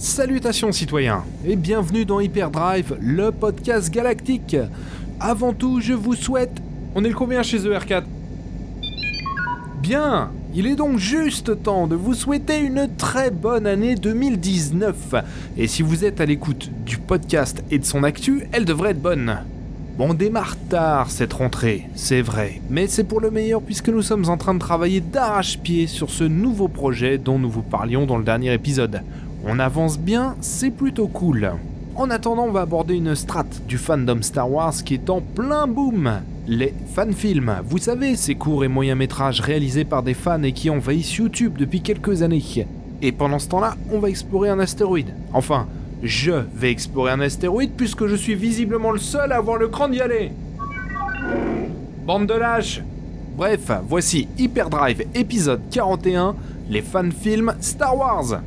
Salutations citoyens et bienvenue dans Hyperdrive, le podcast galactique. Avant tout, je vous souhaite... On est le combien chez ER4 Bien, il est donc juste temps de vous souhaiter une très bonne année 2019. Et si vous êtes à l'écoute du podcast et de son actu, elle devrait être bonne. Bon, on démarre tard cette rentrée, c'est vrai, mais c'est pour le meilleur puisque nous sommes en train de travailler d'arrache-pied sur ce nouveau projet dont nous vous parlions dans le dernier épisode. On avance bien, c'est plutôt cool. En attendant, on va aborder une strate du fandom Star Wars qui est en plein boom. Les fanfilms, vous savez, ces courts et moyens métrages réalisés par des fans et qui envahissent YouTube depuis quelques années. Et pendant ce temps-là, on va explorer un astéroïde. Enfin, je vais explorer un astéroïde puisque je suis visiblement le seul à avoir le cran d'y aller. Bande de lâches Bref, voici Hyperdrive épisode 41, les fanfilms Star Wars.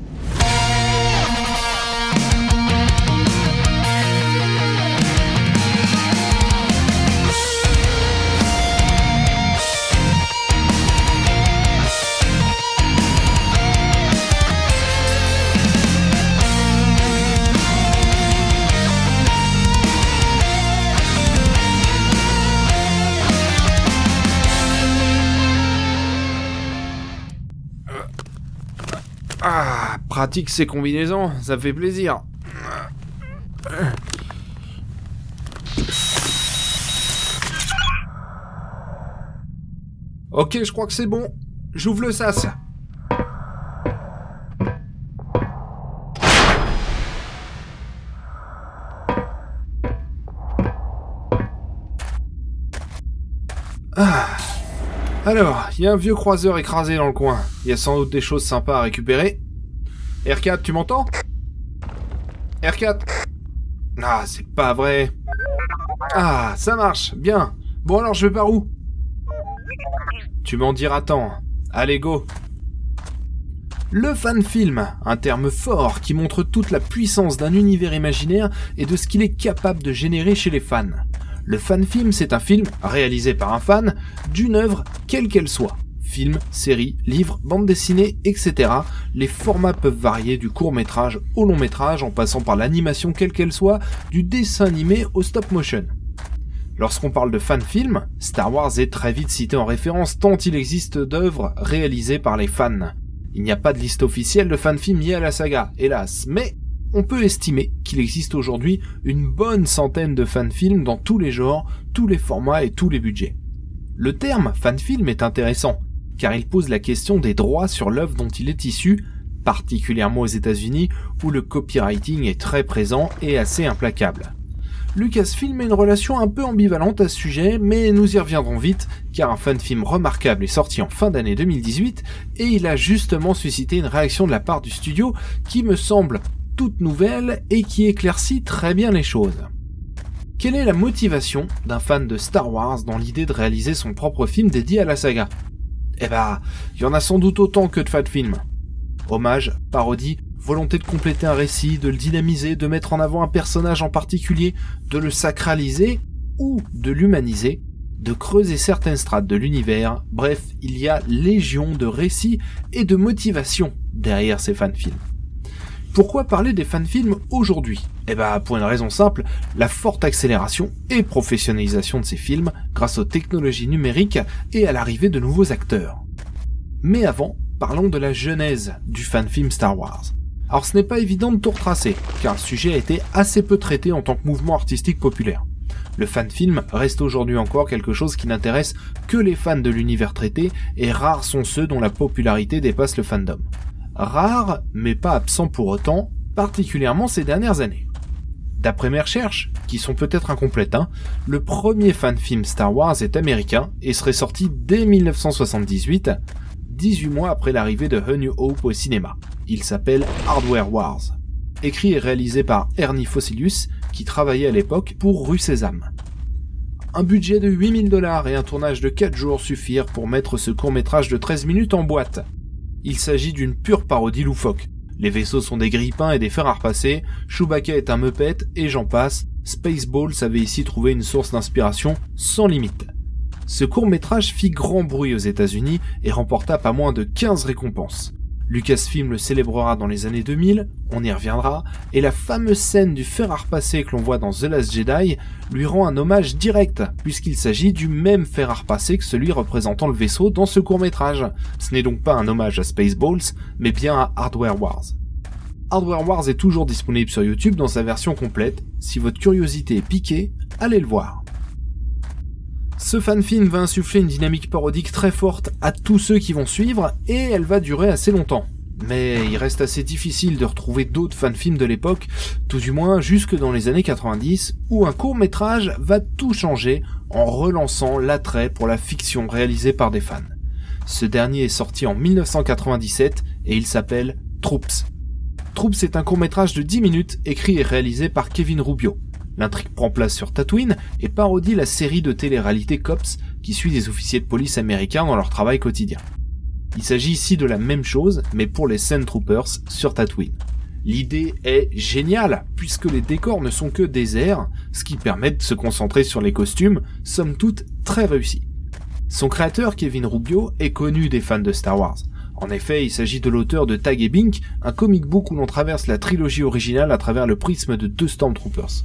Pratique ces combinaisons, ça fait plaisir. Ok, je crois que c'est bon. J'ouvre le sas. Ah. Alors, il y a un vieux croiseur écrasé dans le coin. Il y a sans doute des choses sympas à récupérer. R4, tu m'entends? R4 Ah, c'est pas vrai. Ah, ça marche, bien. Bon alors, je vais par où? Tu m'en diras tant. Allez, go le fan-film, un terme fort qui montre toute la puissance d'un univers imaginaire et de ce qu'il est capable de générer chez les fans. Le fan-film, c'est un film réalisé par un fan d'une œuvre quelle qu'elle soit. Film, série, livre, bande dessinée, etc. Les formats peuvent varier du court métrage au long métrage en passant par l'animation quelle qu'elle soit, du dessin animé au stop motion. Lorsqu'on parle de fan-film, Star Wars est très vite cité en référence tant il existe d'œuvres réalisées par les fans. Il n'y a pas de liste officielle de fan-films liés à la saga, hélas, mais on peut estimer qu'il existe aujourd'hui une bonne centaine de fan-films dans tous les genres, tous les formats et tous les budgets. Le terme fan-film est intéressant, car il pose la question des droits sur l'œuvre dont il est issu, particulièrement aux États-Unis où le copywriting est très présent et assez implacable. Lucasfilm a une relation un peu ambivalente à ce sujet, mais nous y reviendrons vite, car un fan-film remarquable est sorti en fin d'année 2018, et il a justement suscité une réaction de la part du studio qui me semble toute nouvelle et qui éclaircit très bien les choses. Quelle est la motivation d'un fan de Star Wars dans l'idée de réaliser son propre film dédié à la saga? Eh bah, il y en a sans doute autant que de fan-films. Hommage, parodie, volonté de compléter un récit, de le dynamiser, de mettre en avant un personnage en particulier, de le sacraliser ou de l'humaniser, de creuser certaines strates de l'univers, bref, il y a légion de récits et de motivations derrière ces fan-films. Pourquoi parler des fan-films aujourd'hui? Eh bah pour une raison simple, la forte accélération et professionnalisation de ces films grâce aux technologies numériques et à l'arrivée de nouveaux acteurs. Mais avant, parlons de la genèse du fan-film Star Wars. Alors ce n'est pas évident de tout retracer, car le sujet a été assez peu traité en tant que mouvement artistique populaire. Le fan-film reste aujourd'hui encore quelque chose qui n'intéresse que les fans de l'univers traité, et rares sont ceux dont la popularité dépasse le fandom. Rares, mais pas absents pour autant, particulièrement ces dernières années. D'après mes recherches, qui sont peut-être incomplètes, hein, le premier fan-film Star Wars est américain et serait sorti dès 1978, 18 mois après l'arrivée de A New Hope au cinéma. Il s'appelle Hardware Wars. Écrit et réalisé par Ernie Fossilius, qui travaillait à l'époque pour Rue Sésame. Un budget de 8000 dollars et un tournage de 4 jours suffirent pour mettre ce court métrage de 13 minutes en boîte. Il s'agit d'une pure parodie loufoque. Les vaisseaux sont des grippins et des fers à repasser, Chewbacca est un Muppet, et j'en passe, Spaceballs avait ici trouvé une source d'inspiration sans limite. Ce court métrage fit grand bruit aux États-Unis et remporta pas moins de 15 récompenses. Lucasfilm le célébrera dans les années 2000, on y reviendra, et la fameuse scène du fer à repasser que l'on voit dans The Last Jedi lui rend un hommage direct, puisqu'il s'agit du même fer à repasser que celui représentant le vaisseau dans ce court métrage. Ce n'est donc pas un hommage à Spaceballs, mais bien à Hardware Wars. Hardware Wars est toujours disponible sur YouTube dans sa version complète. Si votre curiosité est piquée, allez le voir. Ce fan-film va insuffler une dynamique parodique très forte à tous ceux qui vont suivre et elle va durer assez longtemps. Mais il reste assez difficile de retrouver d'autres fan-films de l'époque, tout du moins jusque dans les années 90, où un court métrage va tout changer en relançant l'attrait pour la fiction réalisée par des fans. Ce dernier est sorti en 1997 et il s'appelle Troops. Troops est un court métrage de 10 minutes écrit et réalisé par Kevin Rubio. L'intrigue prend place sur Tatooine et parodie la série de télé-réalité Cops qui suit des officiers de police américains dans leur travail quotidien. Il s'agit ici de la même chose, mais pour les Troopers sur Tatooine. L'idée est géniale, puisque les décors ne sont que déserts, ce qui permet de se concentrer sur les costumes, somme toute très réussi. Son créateur, Kevin Rubio, est connu des fans de Star Wars. En effet, il s'agit de l'auteur de Tag et Bink, un comic book où l'on traverse la trilogie originale à travers le prisme de deux Stormtroopers.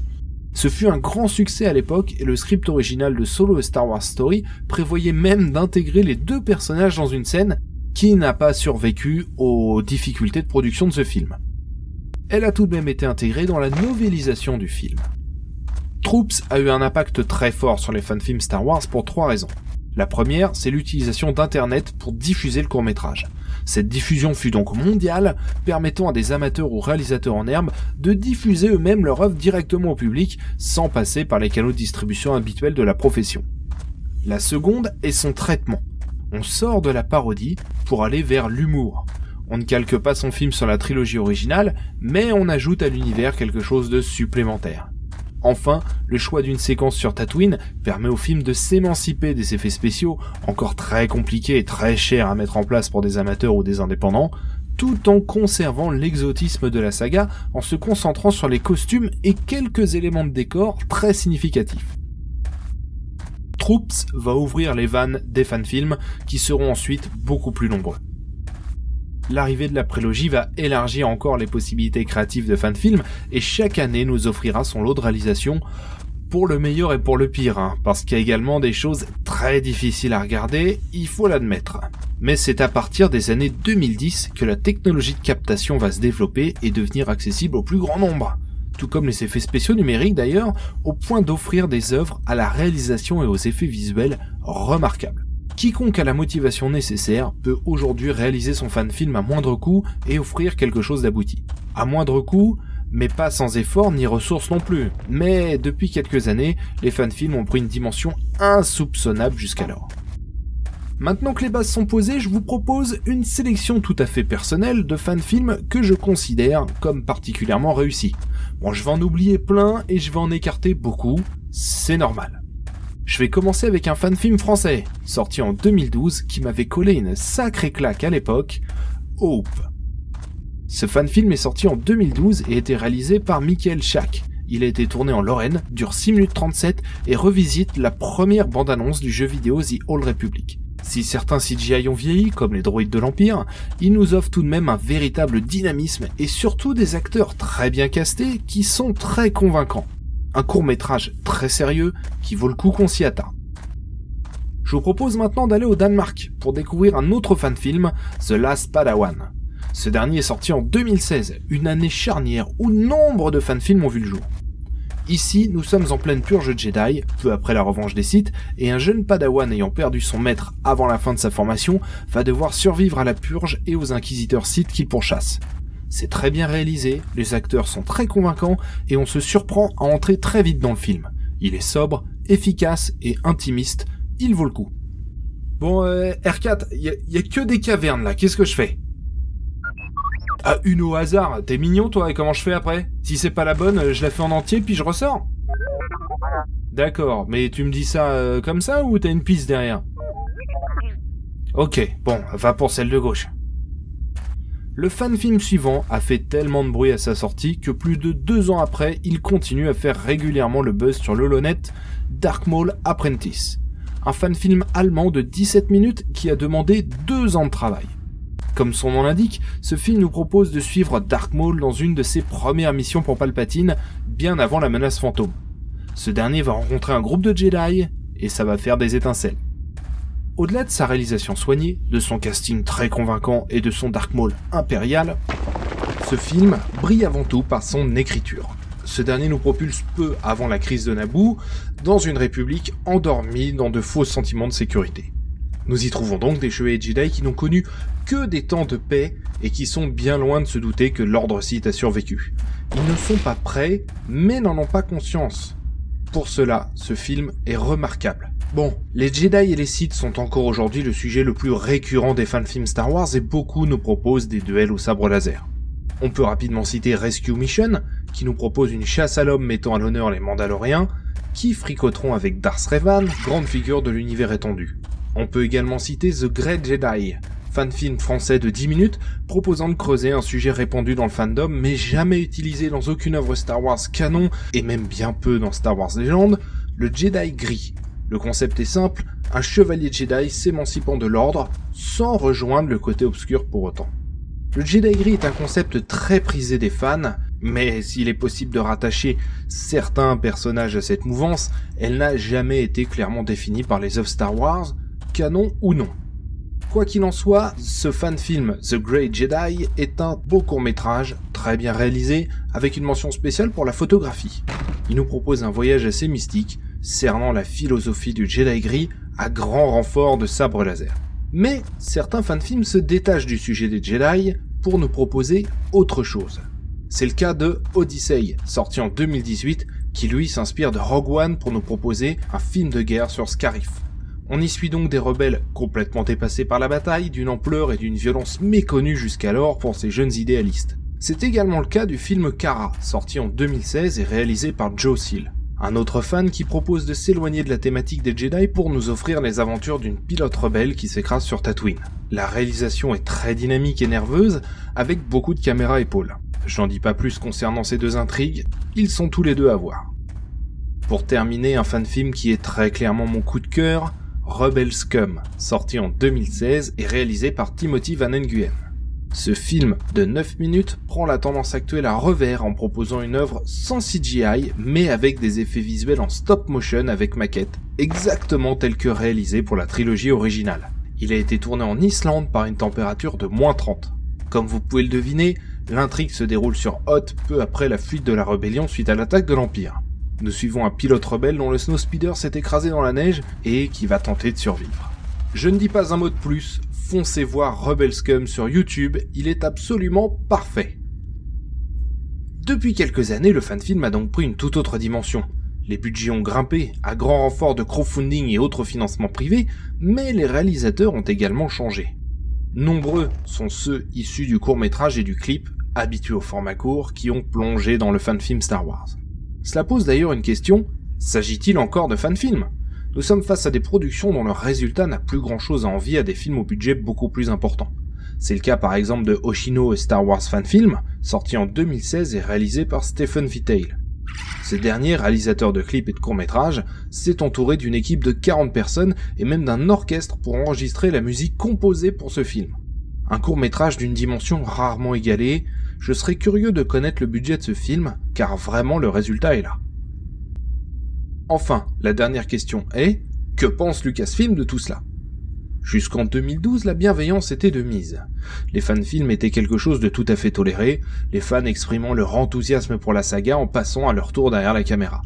Ce fut un grand succès à l'époque et le script original de Solo Star Wars Story prévoyait même d'intégrer les deux personnages dans une scène qui n'a pas survécu aux difficultés de production de ce film. Elle a tout de même été intégrée dans la novélisation du film. Troops a eu un impact très fort sur les fanfilms Star Wars pour trois raisons. La première, c'est l'utilisation d'Internet pour diffuser le court métrage. Cette diffusion fut donc mondiale, permettant à des amateurs ou réalisateurs en herbe de diffuser eux-mêmes leur œuvre directement au public, sans passer par les canaux de distribution habituels de la profession. La seconde est son traitement. On sort de la parodie pour aller vers l'humour. On ne calque pas son film sur la trilogie originale, mais on ajoute à l'univers quelque chose de supplémentaire. Enfin, le choix d'une séquence sur Tatooine permet au film de s'émanciper des effets spéciaux, encore très compliqués et très chers à mettre en place pour des amateurs ou des indépendants, tout en conservant l'exotisme de la saga en se concentrant sur les costumes et quelques éléments de décor très significatifs. Troops va ouvrir les vannes des fanfilms qui seront ensuite beaucoup plus nombreux l'arrivée de la prélogie va élargir encore les possibilités créatives de fanfilm et chaque année nous offrira son lot de réalisations pour le meilleur et pour le pire, hein, parce qu'il y a également des choses très difficiles à regarder, il faut l'admettre. Mais c'est à partir des années 2010 que la technologie de captation va se développer et devenir accessible au plus grand nombre. Tout comme les effets spéciaux numériques d'ailleurs, au point d'offrir des œuvres à la réalisation et aux effets visuels remarquables. Quiconque a la motivation nécessaire peut aujourd'hui réaliser son fan film à moindre coût et offrir quelque chose d'abouti. À moindre coût, mais pas sans effort ni ressources non plus. Mais depuis quelques années, les fanfilms ont pris une dimension insoupçonnable jusqu'alors. Maintenant que les bases sont posées, je vous propose une sélection tout à fait personnelle de fanfilms que je considère comme particulièrement réussis. Bon, je vais en oublier plein et je vais en écarter beaucoup, c'est normal. Je vais commencer avec un fan film français, sorti en 2012, qui m'avait collé une sacrée claque à l'époque, Hope. Ce fan film est sorti en 2012 et été réalisé par Michael Schack. Il a été tourné en Lorraine, dure 6 minutes 37 et revisite la première bande-annonce du jeu vidéo The Old Republic. Si certains CGI ont vieilli, comme les droïdes de l'Empire, il nous offre tout de même un véritable dynamisme et surtout des acteurs très bien castés qui sont très convaincants un court métrage très sérieux qui vaut le coup qu'on s'y attarde. Je vous propose maintenant d'aller au Danemark pour découvrir un autre fan film, The Last Padawan. Ce dernier est sorti en 2016, une année charnière où nombre de fanfilms ont vu le jour. Ici, nous sommes en pleine purge Jedi, peu après la revanche des Sith, et un jeune padawan ayant perdu son maître avant la fin de sa formation va devoir survivre à la purge et aux inquisiteurs Sith qu'il pourchasse. C'est très bien réalisé, les acteurs sont très convaincants et on se surprend à entrer très vite dans le film. Il est sobre, efficace et intimiste, il vaut le coup. Bon, euh, R4, y a, que des cavernes là, qu'est-ce que je fais? Ah, une au hasard, t'es mignon toi, et comment je fais après? Si c'est pas la bonne, je la fais en entier puis je ressors D'accord, mais tu me dis ça euh, comme ça ou t'as une piste derrière? Ok, bon, va pour celle de gauche. Le fan-film suivant a fait tellement de bruit à sa sortie que plus de deux ans après, il continue à faire régulièrement le buzz sur l'Holonet Dark Maul Apprentice. Un fan-film allemand de 17 minutes qui a demandé deux ans de travail. Comme son nom l'indique, ce film nous propose de suivre Dark Maul dans une de ses premières missions pour Palpatine, bien avant la menace fantôme. Ce dernier va rencontrer un groupe de Jedi, et ça va faire des étincelles. Au-delà de sa réalisation soignée, de son casting très convaincant et de son Dark Maul impérial, ce film brille avant tout par son écriture. Ce dernier nous propulse peu avant la crise de Naboo dans une république endormie dans de faux sentiments de sécurité. Nous y trouvons donc des chevaliers Jedi qui n'ont connu que des temps de paix et qui sont bien loin de se douter que l'ordre Sith a survécu. Ils ne sont pas prêts, mais n'en ont pas conscience. Pour cela, ce film est remarquable. Bon, les Jedi et les Sith sont encore aujourd'hui le sujet le plus récurrent des fans films Star Wars et beaucoup nous proposent des duels au sabre laser. On peut rapidement citer Rescue Mission, qui nous propose une chasse à l'homme mettant à l'honneur les Mandaloriens, qui fricoteront avec Darth Revan, grande figure de l'univers étendu. On peut également citer The Great Jedi, fan-film français de 10 minutes proposant de creuser un sujet répandu dans le fandom mais jamais utilisé dans aucune œuvre Star Wars canon et même bien peu dans Star Wars Legend, le Jedi gris. Le concept est simple, un chevalier Jedi s'émancipant de l'ordre sans rejoindre le côté obscur pour autant. Le Jedi gris est un concept très prisé des fans, mais s'il est possible de rattacher certains personnages à cette mouvance, elle n'a jamais été clairement définie par les œuvres Star Wars, canon ou non. Quoi qu'il en soit, ce fan film The Great Jedi est un beau court métrage, très bien réalisé, avec une mention spéciale pour la photographie. Il nous propose un voyage assez mystique, cernant la philosophie du Jedi gris à grand renfort de sabre laser. Mais certains films se détachent du sujet des Jedi pour nous proposer autre chose. C'est le cas de Odyssey, sorti en 2018, qui lui s'inspire de Rogue One pour nous proposer un film de guerre sur Scarif. On y suit donc des rebelles complètement dépassés par la bataille, d'une ampleur et d'une violence méconnues jusqu'alors pour ces jeunes idéalistes. C'est également le cas du film Kara, sorti en 2016 et réalisé par Joe Seal. Un autre fan qui propose de s'éloigner de la thématique des Jedi pour nous offrir les aventures d'une pilote rebelle qui s'écrase sur Tatooine. La réalisation est très dynamique et nerveuse, avec beaucoup de caméras épaules. J'en dis pas plus concernant ces deux intrigues, ils sont tous les deux à voir. Pour terminer, un fan film qui est très clairement mon coup de cœur, Rebel Scum, sorti en 2016 et réalisé par Timothy Van Nguyen. Ce film de 9 minutes prend la tendance actuelle à revers en proposant une œuvre sans CGI mais avec des effets visuels en stop motion avec maquette, exactement tel que réalisé pour la trilogie originale. Il a été tourné en Islande par une température de moins 30. Comme vous pouvez le deviner, l'intrigue se déroule sur Hoth peu après la fuite de la rébellion suite à l'attaque de l'Empire. Nous suivons un pilote rebelle dont le snowspeeder s'est écrasé dans la neige et qui va tenter de survivre. Je ne dis pas un mot de plus, foncez voir Rebel Scum sur YouTube, il est absolument parfait. Depuis quelques années, le fanfilm a donc pris une toute autre dimension. Les budgets ont grimpé, à grand renfort de crowdfunding et autres financements privés, mais les réalisateurs ont également changé. Nombreux sont ceux issus du court métrage et du clip, habitués au format court, qui ont plongé dans le fanfilm Star Wars. Cela pose d'ailleurs une question, s'agit-il encore de fanfilm nous sommes face à des productions dont le résultat n'a plus grand chose à envier à des films au budget beaucoup plus important. C'est le cas par exemple de Oshino et Star Wars Fan Film, sorti en 2016 et réalisé par Stephen Vitail. Ce dernier, réalisateur de clips et de courts-métrages, s'est entouré d'une équipe de 40 personnes et même d'un orchestre pour enregistrer la musique composée pour ce film. Un court-métrage d'une dimension rarement égalée, je serais curieux de connaître le budget de ce film, car vraiment le résultat est là. Enfin, la dernière question est, que pense Lucasfilm de tout cela? Jusqu'en 2012, la bienveillance était de mise. Les fans-films étaient quelque chose de tout à fait toléré, les fans exprimant leur enthousiasme pour la saga en passant à leur tour derrière la caméra.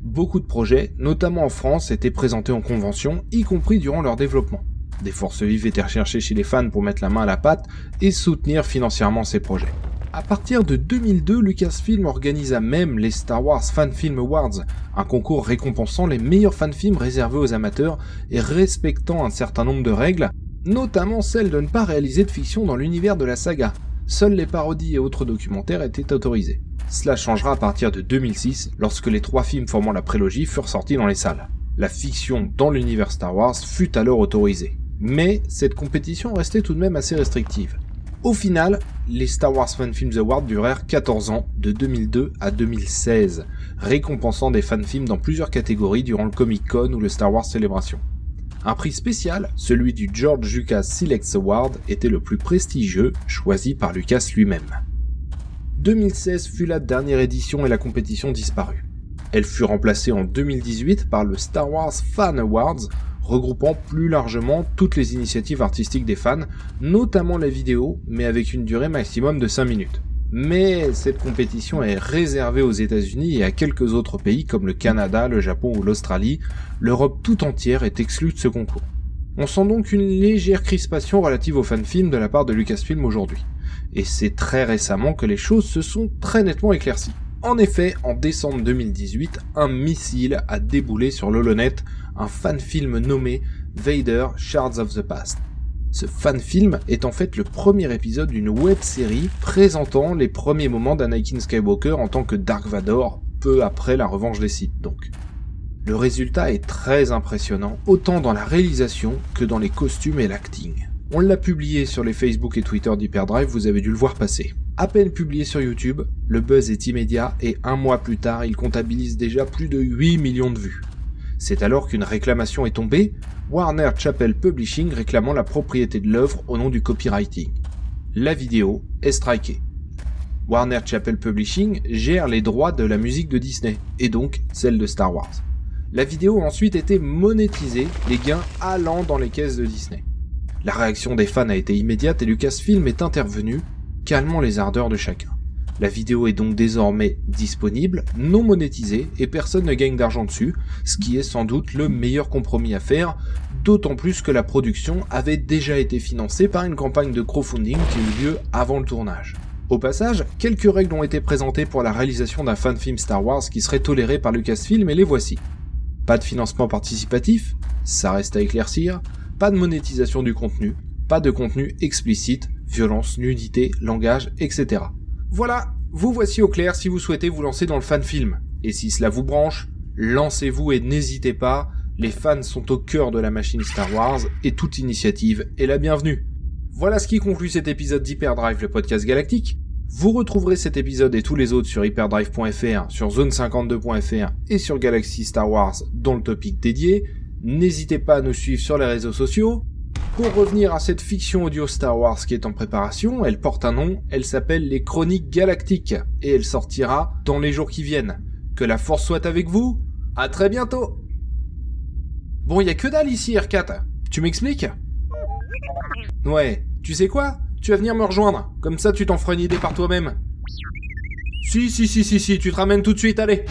Beaucoup de projets, notamment en France, étaient présentés en convention, y compris durant leur développement. Des forces vives étaient recherchées chez les fans pour mettre la main à la pâte et soutenir financièrement ces projets. À partir de 2002, Lucasfilm organisa même les Star Wars Fan Film Awards, un concours récompensant les meilleurs fan-films réservés aux amateurs et respectant un certain nombre de règles, notamment celle de ne pas réaliser de fiction dans l'univers de la saga. Seules les parodies et autres documentaires étaient autorisés. Cela changera à partir de 2006, lorsque les trois films formant la prélogie furent sortis dans les salles. La fiction dans l'univers Star Wars fut alors autorisée. Mais cette compétition restait tout de même assez restrictive. Au final, les Star Wars Fan Films Awards durèrent 14 ans, de 2002 à 2016, récompensant des fan films dans plusieurs catégories durant le Comic Con ou le Star Wars Celebration. Un prix spécial, celui du George Lucas Selects Award, était le plus prestigieux, choisi par Lucas lui-même. 2016 fut la dernière édition et la compétition disparut. Elle fut remplacée en 2018 par le Star Wars Fan Awards, regroupant plus largement toutes les initiatives artistiques des fans, notamment la vidéo, mais avec une durée maximum de 5 minutes. Mais cette compétition est réservée aux États-Unis et à quelques autres pays comme le Canada, le Japon ou l'Australie. L'Europe tout entière est exclue de ce concours. On sent donc une légère crispation relative aux fanfilms de la part de Lucasfilm aujourd'hui. Et c'est très récemment que les choses se sont très nettement éclaircies. En effet, en décembre 2018, un missile a déboulé sur l'Holonet, un fanfilm nommé Vader Shards of the Past. Ce fan-film est en fait le premier épisode d'une web-série présentant les premiers moments d'Anakin Skywalker en tant que Dark Vador, peu après la revanche des Sith donc. Le résultat est très impressionnant, autant dans la réalisation que dans les costumes et l'acting. On l'a publié sur les Facebook et Twitter d'Hyperdrive, vous avez dû le voir passer. À peine publié sur YouTube, le buzz est immédiat et un mois plus tard, il comptabilise déjà plus de 8 millions de vues. C'est alors qu'une réclamation est tombée, Warner Chappell Publishing réclamant la propriété de l'œuvre au nom du copywriting. La vidéo est strikée. Warner Chappell Publishing gère les droits de la musique de Disney, et donc celle de Star Wars. La vidéo a ensuite été monétisée, les gains allant dans les caisses de Disney. La réaction des fans a été immédiate et Lucasfilm est intervenu, calmant les ardeurs de chacun. La vidéo est donc désormais disponible, non monétisée, et personne ne gagne d'argent dessus, ce qui est sans doute le meilleur compromis à faire, d'autant plus que la production avait déjà été financée par une campagne de crowdfunding qui eut lieu avant le tournage. Au passage, quelques règles ont été présentées pour la réalisation d'un fan film Star Wars qui serait toléré par Lucasfilm et les voici. Pas de financement participatif, ça reste à éclaircir, pas de monétisation du contenu, pas de contenu explicite, violence, nudité, langage, etc. Voilà, vous voici au clair si vous souhaitez vous lancer dans le fan film. Et si cela vous branche, lancez-vous et n'hésitez pas, les fans sont au cœur de la machine Star Wars et toute initiative est la bienvenue. Voilà ce qui conclut cet épisode d'Hyperdrive, le podcast galactique. Vous retrouverez cet épisode et tous les autres sur hyperdrive.fr, sur zone52.fr et sur Galaxy Star Wars dans le topic dédié. N'hésitez pas à nous suivre sur les réseaux sociaux. Pour revenir à cette fiction audio Star Wars qui est en préparation, elle porte un nom, elle s'appelle Les Chroniques Galactiques, et elle sortira dans les jours qui viennent. Que la force soit avec vous, à très bientôt. Bon, y a que dalle ici, R4, tu m'expliques? Ouais, tu sais quoi? Tu vas venir me rejoindre, comme ça tu t'en feras une idée par toi-même. Si, si, si, si, si, tu te ramènes tout de suite, allez